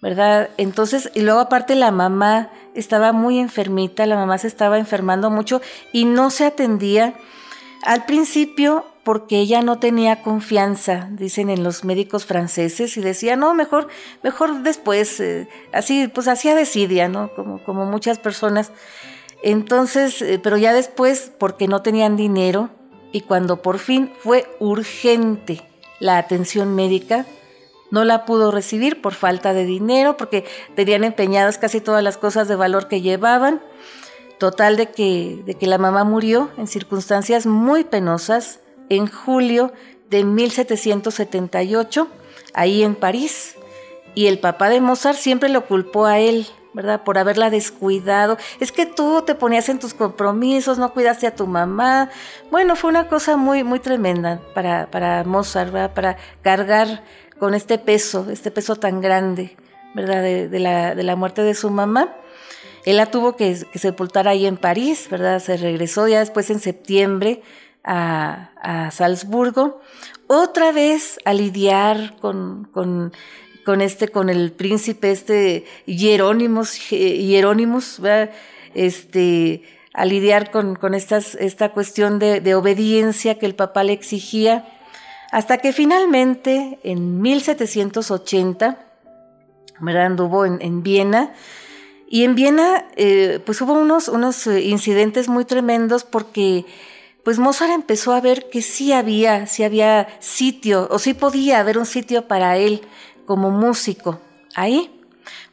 Speaker 1: ¿verdad? Entonces, y luego aparte la mamá estaba muy enfermita, la mamá se estaba enfermando mucho y no se atendía. Al principio porque ella no tenía confianza, dicen en los médicos franceses, y decía, no, mejor, mejor después, eh, así, pues hacía desidia, ¿no? Como, como muchas personas. Entonces, eh, pero ya después, porque no tenían dinero, y cuando por fin fue urgente la atención médica, no la pudo recibir por falta de dinero, porque tenían empeñadas casi todas las cosas de valor que llevaban. Total de que, de que la mamá murió en circunstancias muy penosas, en julio de 1778, ahí en París. Y el papá de Mozart siempre lo culpó a él, ¿verdad? Por haberla descuidado. Es que tú te ponías en tus compromisos, no cuidaste a tu mamá. Bueno, fue una cosa muy, muy tremenda para, para Mozart, ¿verdad? Para cargar con este peso, este peso tan grande, ¿verdad? De, la, de la, muerte de su mamá. Él la tuvo que, que sepultar ahí en París, ¿verdad? Se regresó ya después en septiembre a, Salzburgo, otra vez a lidiar con, con, este, con el príncipe este Hierónimos, Hierónimos, este, a lidiar con, con esta cuestión de, obediencia que el papá le exigía, hasta que finalmente en 1780, anduvo en, en Viena, y en Viena, eh, pues hubo unos, unos eh, incidentes muy tremendos porque pues Mozart empezó a ver que sí había, sí había sitio, o sí podía haber un sitio para él como músico ahí.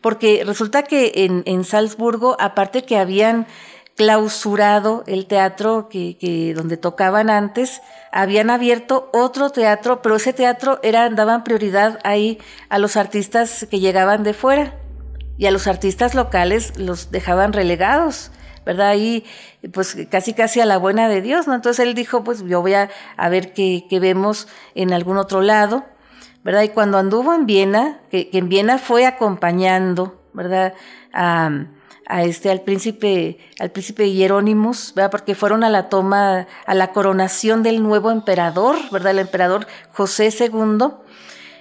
Speaker 1: Porque resulta que en, en Salzburgo, aparte que habían clausurado el teatro que, donde tocaban antes, habían abierto otro teatro, pero ese teatro era, daban prioridad ahí a los artistas que llegaban de fuera y a los artistas locales los dejaban relegados. ¿verdad? Ahí, pues casi casi a la buena de Dios, ¿no? Entonces él dijo, pues yo voy a, ver qué, vemos en algún otro lado, ¿verdad? Y cuando anduvo en Viena, que, en Viena fue acompañando, ¿verdad? A, este, al príncipe, al príncipe Hierónimos, ¿verdad? Porque fueron a la toma, a la coronación del nuevo emperador, ¿verdad? El emperador José II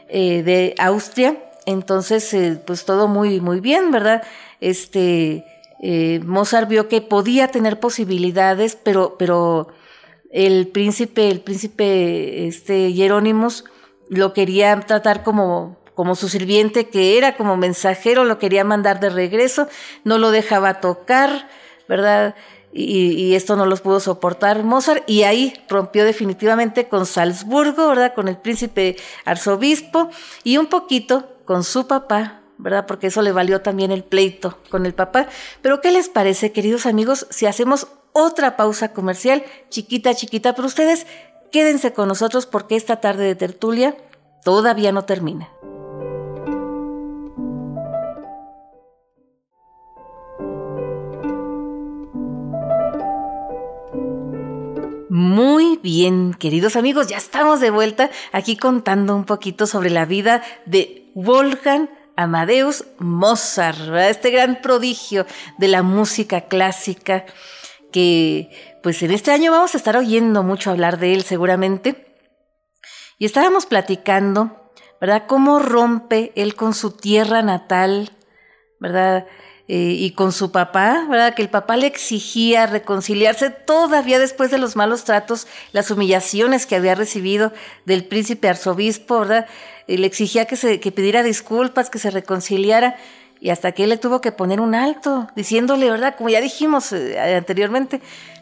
Speaker 1: eh, de Austria. Entonces, eh, pues todo muy, muy bien, ¿verdad? Este, eh, Mozart vio que podía tener posibilidades, pero, pero el príncipe, el príncipe este, Jerónimos lo quería tratar como, como su sirviente que era, como mensajero, lo quería mandar de regreso, no lo dejaba tocar, ¿verdad? Y, y, esto no los pudo soportar Mozart y ahí rompió definitivamente con Salzburgo, ¿verdad? Con el príncipe arzobispo y un poquito con su papá, ¿verdad? Porque eso le valió también el pleito con el papá. Pero ¿qué les parece, queridos amigos, si hacemos otra pausa comercial, chiquita, chiquita, pero ustedes Quédense con nosotros porque esta tarde de tertulia todavía no termina. Muy bien, queridos amigos, ya estamos de vuelta aquí contando un poquito sobre la vida de Wolfgang Amadeus Mozart, este gran prodigio de la música clásica que pues en este año vamos a estar oyendo mucho hablar de él seguramente. Y estábamos platicando, ¿verdad? Cómo rompe él con su tierra natal, ¿verdad? Eh, y con su papá, ¿verdad? Que el papá le exigía reconciliarse todavía después de los malos tratos, las humillaciones que había recibido del príncipe arzobispo, ¿verdad? Y le exigía que, se, que pidiera disculpas, que se reconciliara. Y hasta que él le tuvo que poner un alto, diciéndole, ¿verdad? Como ya dijimos eh, anteriormente,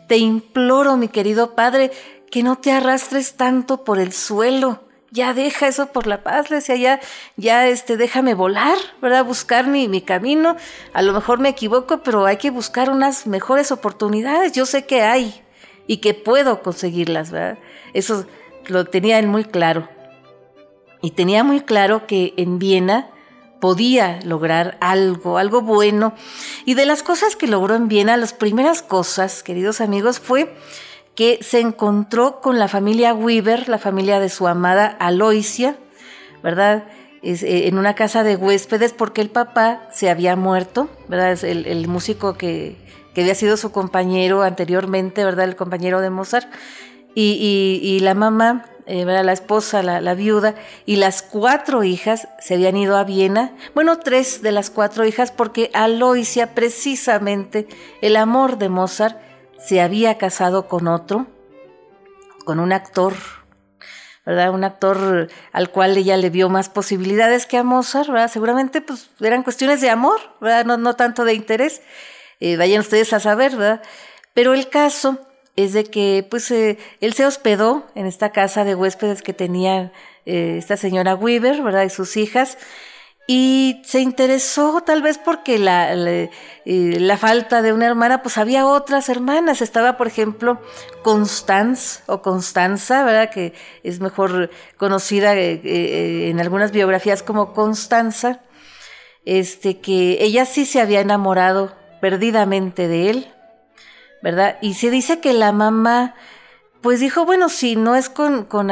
Speaker 1: te imploro, mi querido padre, que no te arrastres tanto por el suelo ya deja eso por la paz, le decía, ya, ya este, déjame volar, ¿verdad? Buscar mi, mi camino. A lo mejor me equivoco, pero hay que buscar unas mejores oportunidades. Yo sé que hay y que puedo conseguirlas, ¿verdad? Eso lo tenía él muy claro. Y tenía muy claro que en Viena podía lograr algo, algo bueno. Y de las cosas que logró en Viena, las primeras cosas, queridos amigos, fue que se encontró con la familia Weaver, la familia de su amada Aloisia, ¿verdad? Eh, en una casa de huéspedes porque el papá se había muerto, ¿verdad? Es el, músico que, había sido su compañero anteriormente, ¿verdad? El compañero de Mozart. Y, la mamá, eh. La esposa, la, viuda, y las cuatro hijas se habían ido a Viena. Bueno, tres de las cuatro hijas porque Aloisia, precisamente, el amor de Mozart, se había casado con otro, con un actor, ¿verdad? Un actor al cual ella le vio más posibilidades que a Mozart, ¿verdad? Seguramente pues eran cuestiones de amor, ¿verdad? No, no tanto de interés. Eh, vayan ustedes a saber, ¿verdad? Pero el caso es de que pues eh, él se hospedó en esta casa de huéspedes que tenía eh, esta señora Weaver, ¿verdad? Y sus hijas y se interesó tal vez porque la, eh, la, falta de una hermana, pues había otras hermanas. Estaba, por ejemplo, Constance o Constanza, ¿verdad? Que es mejor conocida en algunas biografías como Constanza. Este, que ella sí se había enamorado perdidamente de él, ¿verdad? Y se dice que la mamá pues dijo, bueno, si no es con, con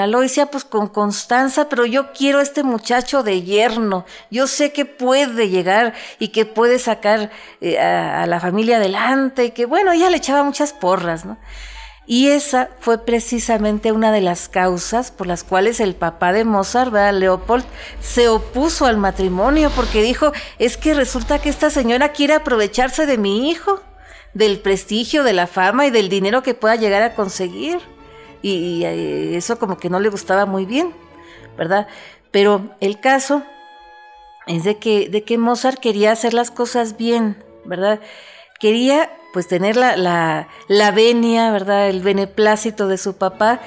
Speaker 1: pues con Constanza, pero yo quiero a este muchacho de yerno. Yo sé que puede llegar y que puede sacar eh, a, la familia adelante, que bueno, ella le echaba muchas porras, ¿no? Y esa fue precisamente una de las causas por las cuales el papá de Mozart, ¿verdad? Leopold, se opuso al matrimonio porque dijo, es que resulta que esta señora quiere aprovecharse de mi hijo, del prestigio, de la fama y del dinero que pueda llegar a conseguir y, eh, eso como que no le gustaba muy bien, ¿verdad? Pero el caso es de que, de que Mozart quería hacer las cosas bien, ¿verdad? Quería pues tener la, la, la venia, ¿verdad? El beneplácito de su papá,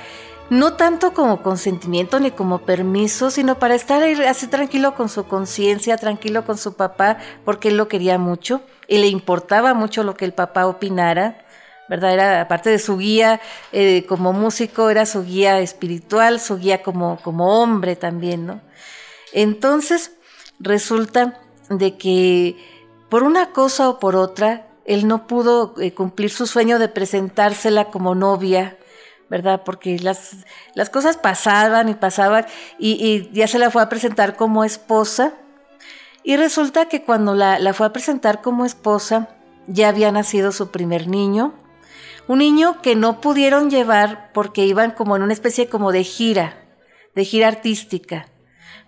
Speaker 1: no tanto como consentimiento ni como permiso, sino para estar así tranquilo con su conciencia, tranquilo con su papá, porque él lo quería mucho y le importaba mucho lo que el papá opinara. ¿verdad? Era, aparte de su guía eh, como músico, era su guía espiritual, su guía como, como hombre también, ¿no? Entonces, resulta de que por una cosa o por otra, él no pudo eh, cumplir su sueño de presentársela como novia, ¿verdad? Porque las, cosas pasaban y pasaban y, y, ya se la fue a presentar como esposa. Y resulta que cuando la, la fue a presentar como esposa, ya había nacido su primer niño, un niño que no pudieron llevar porque iban como en una especie como de gira, de gira artística,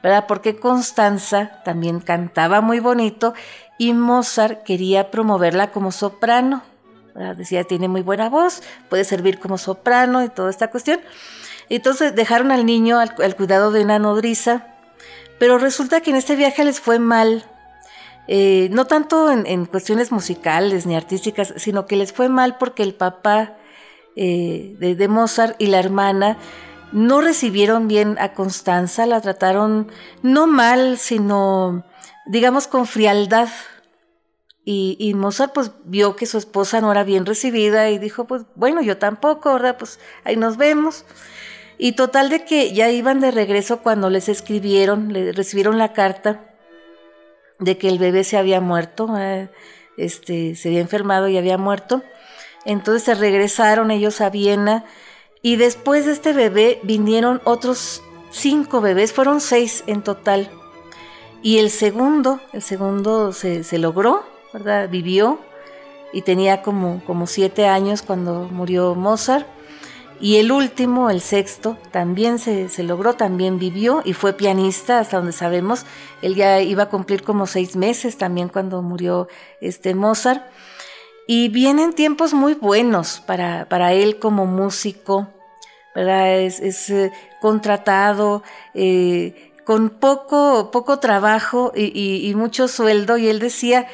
Speaker 1: ¿verdad? Porque Constanza también cantaba muy bonito y Mozart quería promoverla como soprano. Decía, tiene muy buena voz, puede servir como soprano y toda esta cuestión. Entonces dejaron al niño al, al cuidado de una nodriza, pero resulta que en este viaje les fue mal eh, no tanto en, cuestiones musicales ni artísticas, sino que les fue mal porque el papá eh, de, Mozart y la hermana no recibieron bien a Constanza, la trataron no mal, sino digamos con frialdad. Y, Mozart pues vio que su esposa no era bien recibida y dijo, pues bueno, yo tampoco, ¿verdad? Pues ahí nos vemos. Y total de que ya iban de regreso cuando les escribieron, le recibieron la carta de que el bebé se había muerto, eh, este, se había enfermado y había muerto. Entonces se regresaron ellos a Viena Y después de este bebé vinieron otros cinco bebés, fueron seis en total. Y el segundo, el segundo se, logró, ¿verdad? Vivió y tenía como, como siete años cuando murió Mozart. Y el último, el sexto, también se, logró, también vivió y fue pianista, hasta donde sabemos. Él ya iba a cumplir como seis meses también cuando murió este Mozart. Y vienen tiempos muy buenos para, para él como músico, ¿verdad? Es, eh, contratado, eh, con poco, poco trabajo y mucho sueldo. Y él decía,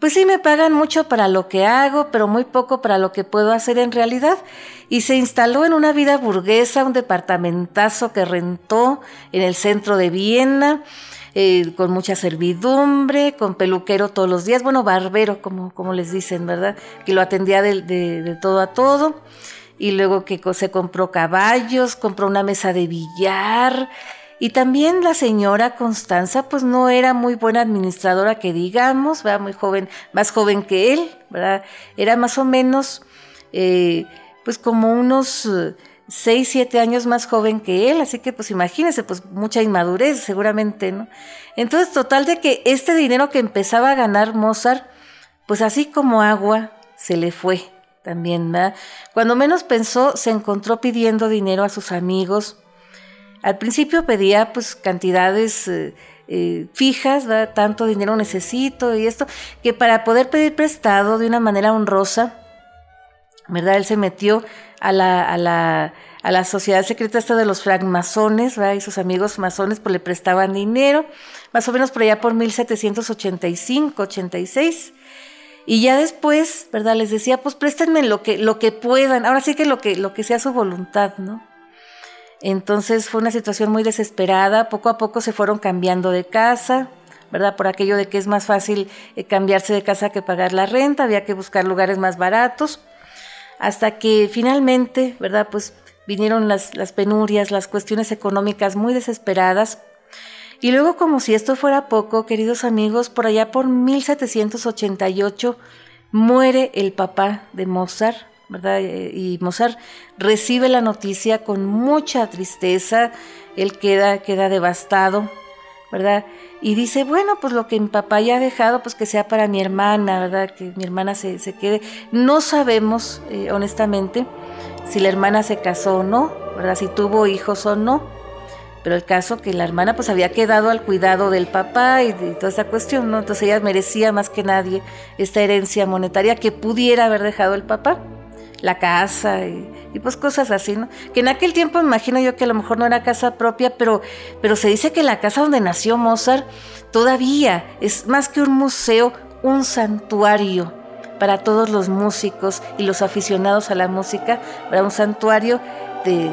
Speaker 1: pues sí me pagan mucho para lo que hago, pero muy poco para lo que puedo hacer en realidad. Y se instaló en una vida burguesa, un departamentazo que rentó en el centro de Viena, eh, con mucha servidumbre, con peluquero todos los días, bueno, barbero, como, como les dicen, ¿verdad? Que lo atendía de, de todo a todo. Y luego que se compró caballos, compró una mesa de billar, y también la señora Constanza, pues no era muy buena administradora que digamos, ¿verdad? muy joven, más joven que él, ¿verdad? Era más o menos, eh, pues como unos eh, seis, siete años más joven que él, así que pues imagínense, pues mucha inmadurez seguramente, ¿no? Entonces, total de que este dinero que empezaba a ganar Mozart, pues así como agua, se le fue también, ¿verdad? Cuando menos pensó, se encontró pidiendo dinero a sus amigos, al principio pedía pues cantidades eh, eh, fijas, tanto dinero necesito y esto, que para poder pedir prestado de una manera honrosa, ¿verdad? Él se metió a la, a la, a la sociedad secreta esta de los francmasones, ¿verdad? Y sus amigos masones pues le prestaban dinero, más o menos por allá por 1785, 86. Y ya después, ¿verdad? Les decía, pues préstenme lo que, lo que puedan, ahora sí que lo que, lo que sea su voluntad, ¿no? Entonces fue una situación muy desesperada, poco a poco se fueron cambiando de casa, ¿verdad? Por aquello de que es más fácil eh, cambiarse de casa que pagar la renta, había que buscar lugares más baratos, hasta que finalmente, ¿verdad? Pues vinieron las, las penurias, las cuestiones económicas muy desesperadas. Y luego, como si esto fuera poco, queridos amigos, por allá por 1788 muere el papá de Mozart, ¿verdad? Y Mozart recibe la noticia con mucha tristeza, él queda, queda devastado, ¿verdad? Y dice, bueno, pues lo que mi papá ya ha dejado, pues que sea para mi hermana, ¿verdad? Que mi hermana se, quede. No sabemos, eh, honestamente, si la hermana se casó o no, ¿verdad? Si tuvo hijos o no. Pero el caso que la hermana pues había quedado al cuidado del papá y toda esa cuestión, ¿no? Entonces ella merecía más que nadie esta herencia monetaria que pudiera haber dejado el papá la casa y, pues cosas así, ¿no? Que en aquel tiempo imagino yo que a lo mejor no era casa propia, pero, pero se dice que la casa donde nació Mozart todavía es más que un museo, un santuario para todos los músicos y los aficionados a la música, para un santuario de,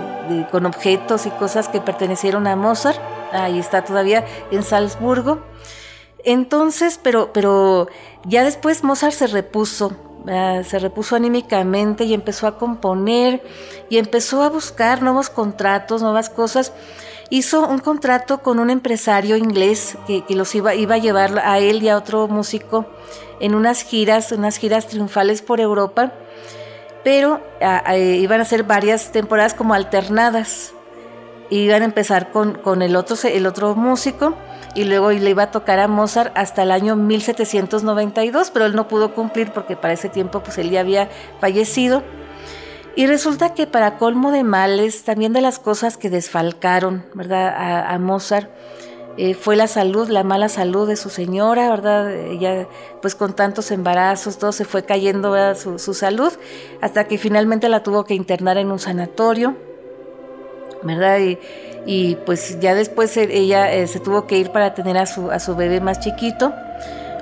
Speaker 1: con objetos y cosas que pertenecieron a Mozart, ahí está todavía en Salzburgo. Entonces, pero, pero ya después Mozart se repuso Ah, se repuso anímicamente y empezó a componer y empezó a buscar nuevos contratos, nuevas cosas. Hizo un contrato con un empresario inglés que, los iba, iba a llevar a él y a otro músico en unas giras, unas giras triunfales por Europa, pero ah, ah, iban a ser varias temporadas como alternadas. Iban a empezar con, con el, otro, el otro músico y luego le iba a tocar a Mozart hasta el año 1792, pero él no pudo cumplir porque para ese tiempo pues él ya había fallecido. Y resulta que para colmo de males, también de las cosas que desfalcaron, ¿verdad? A, Mozart, eh, fue la salud, la mala salud de su señora, ¿verdad? Ella, pues con tantos embarazos, todo se fue cayendo su, su, salud, hasta que finalmente la tuvo que internar en un sanatorio, ¿verdad? Y, y pues ya después e, ella eh, se tuvo que ir para tener a su, a su bebé más chiquito,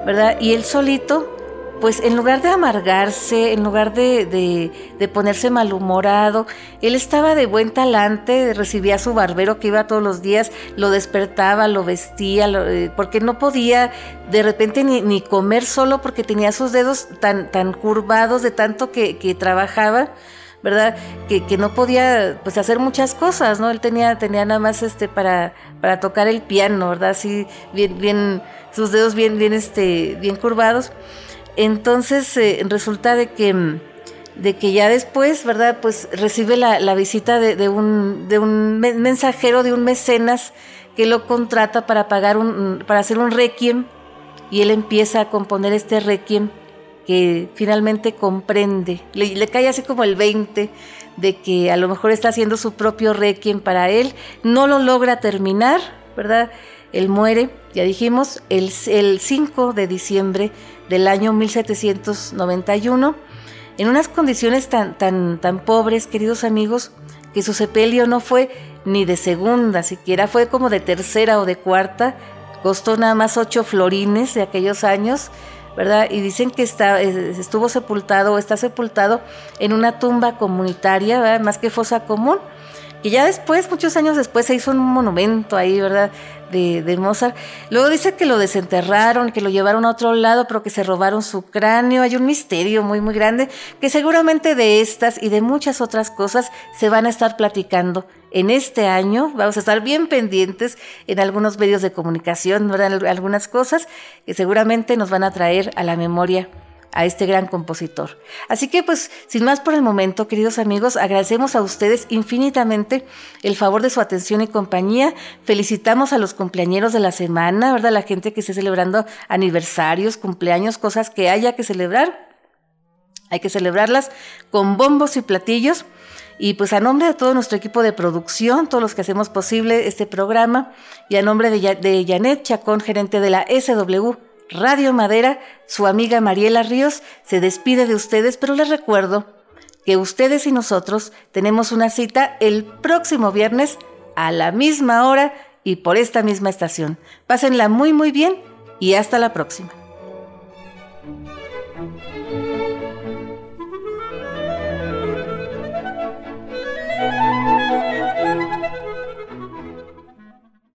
Speaker 1: ¿verdad? Y él solito, pues en lugar de amargarse, en lugar de, de, ponerse malhumorado, él estaba de buen talante, recibía a su barbero que iba todos los días, lo despertaba, lo vestía, eh, porque no podía de repente ni, ni, comer solo porque tenía sus dedos tan, tan curvados de tanto que, que trabajaba ¿verdad? Que, que, no podía pues hacer muchas cosas, ¿no? Él tenía, tenía nada más este para, para tocar el piano, ¿verdad? Así bien, sus dedos bien, bien, este, bien curvados. Entonces eh, resulta de que, de que ya después, ¿verdad? Pues recibe la, visita de, un, de un mensajero, de un mecenas que lo contrata para pagar un, para hacer un requiem y él empieza a componer este requiem que finalmente comprende, le, le, cae así como el 20 de que a lo mejor está haciendo su propio requiem para él, no lo logra terminar, ¿verdad? Él muere, ya dijimos, el, el 5 de diciembre del año 1791 en unas condiciones tan, tan, tan pobres, queridos amigos, que su sepelio no fue ni de segunda, siquiera fue como de tercera o de cuarta, costó nada más ocho florines de aquellos años, ¿verdad? Y dicen que está, estuvo sepultado o está sepultado en una tumba comunitaria, ¿verdad? más que fosa común, que ya después, muchos años después, se hizo un monumento ahí, ¿verdad? de, Mozart. Luego dice que lo desenterraron, que lo llevaron a otro lado, pero que se robaron su cráneo. Hay un misterio muy, muy grande que seguramente de estas y de muchas otras cosas se van a estar platicando en este año. Vamos a estar bien pendientes en algunos medios de comunicación, ¿verdad? algunas cosas que seguramente nos van a traer a la memoria a este gran compositor. Así que pues sin más por el momento, queridos amigos, agradecemos a ustedes infinitamente el favor de su atención y compañía. Felicitamos a los cumpleañeros de la semana, ¿verdad? La gente que esté celebrando aniversarios, cumpleaños, cosas que haya que celebrar. Hay que celebrarlas con bombos y platillos. Y pues a nombre de todo nuestro equipo de producción, todos los que hacemos posible este programa, y a nombre de, Janet Chacón, gerente de la SW Radio Madera, su amiga Mariela Ríos se despide de ustedes, pero les recuerdo que ustedes y nosotros tenemos una cita el próximo viernes a la misma hora y por esta misma estación. Pásenla muy muy bien y hasta la próxima.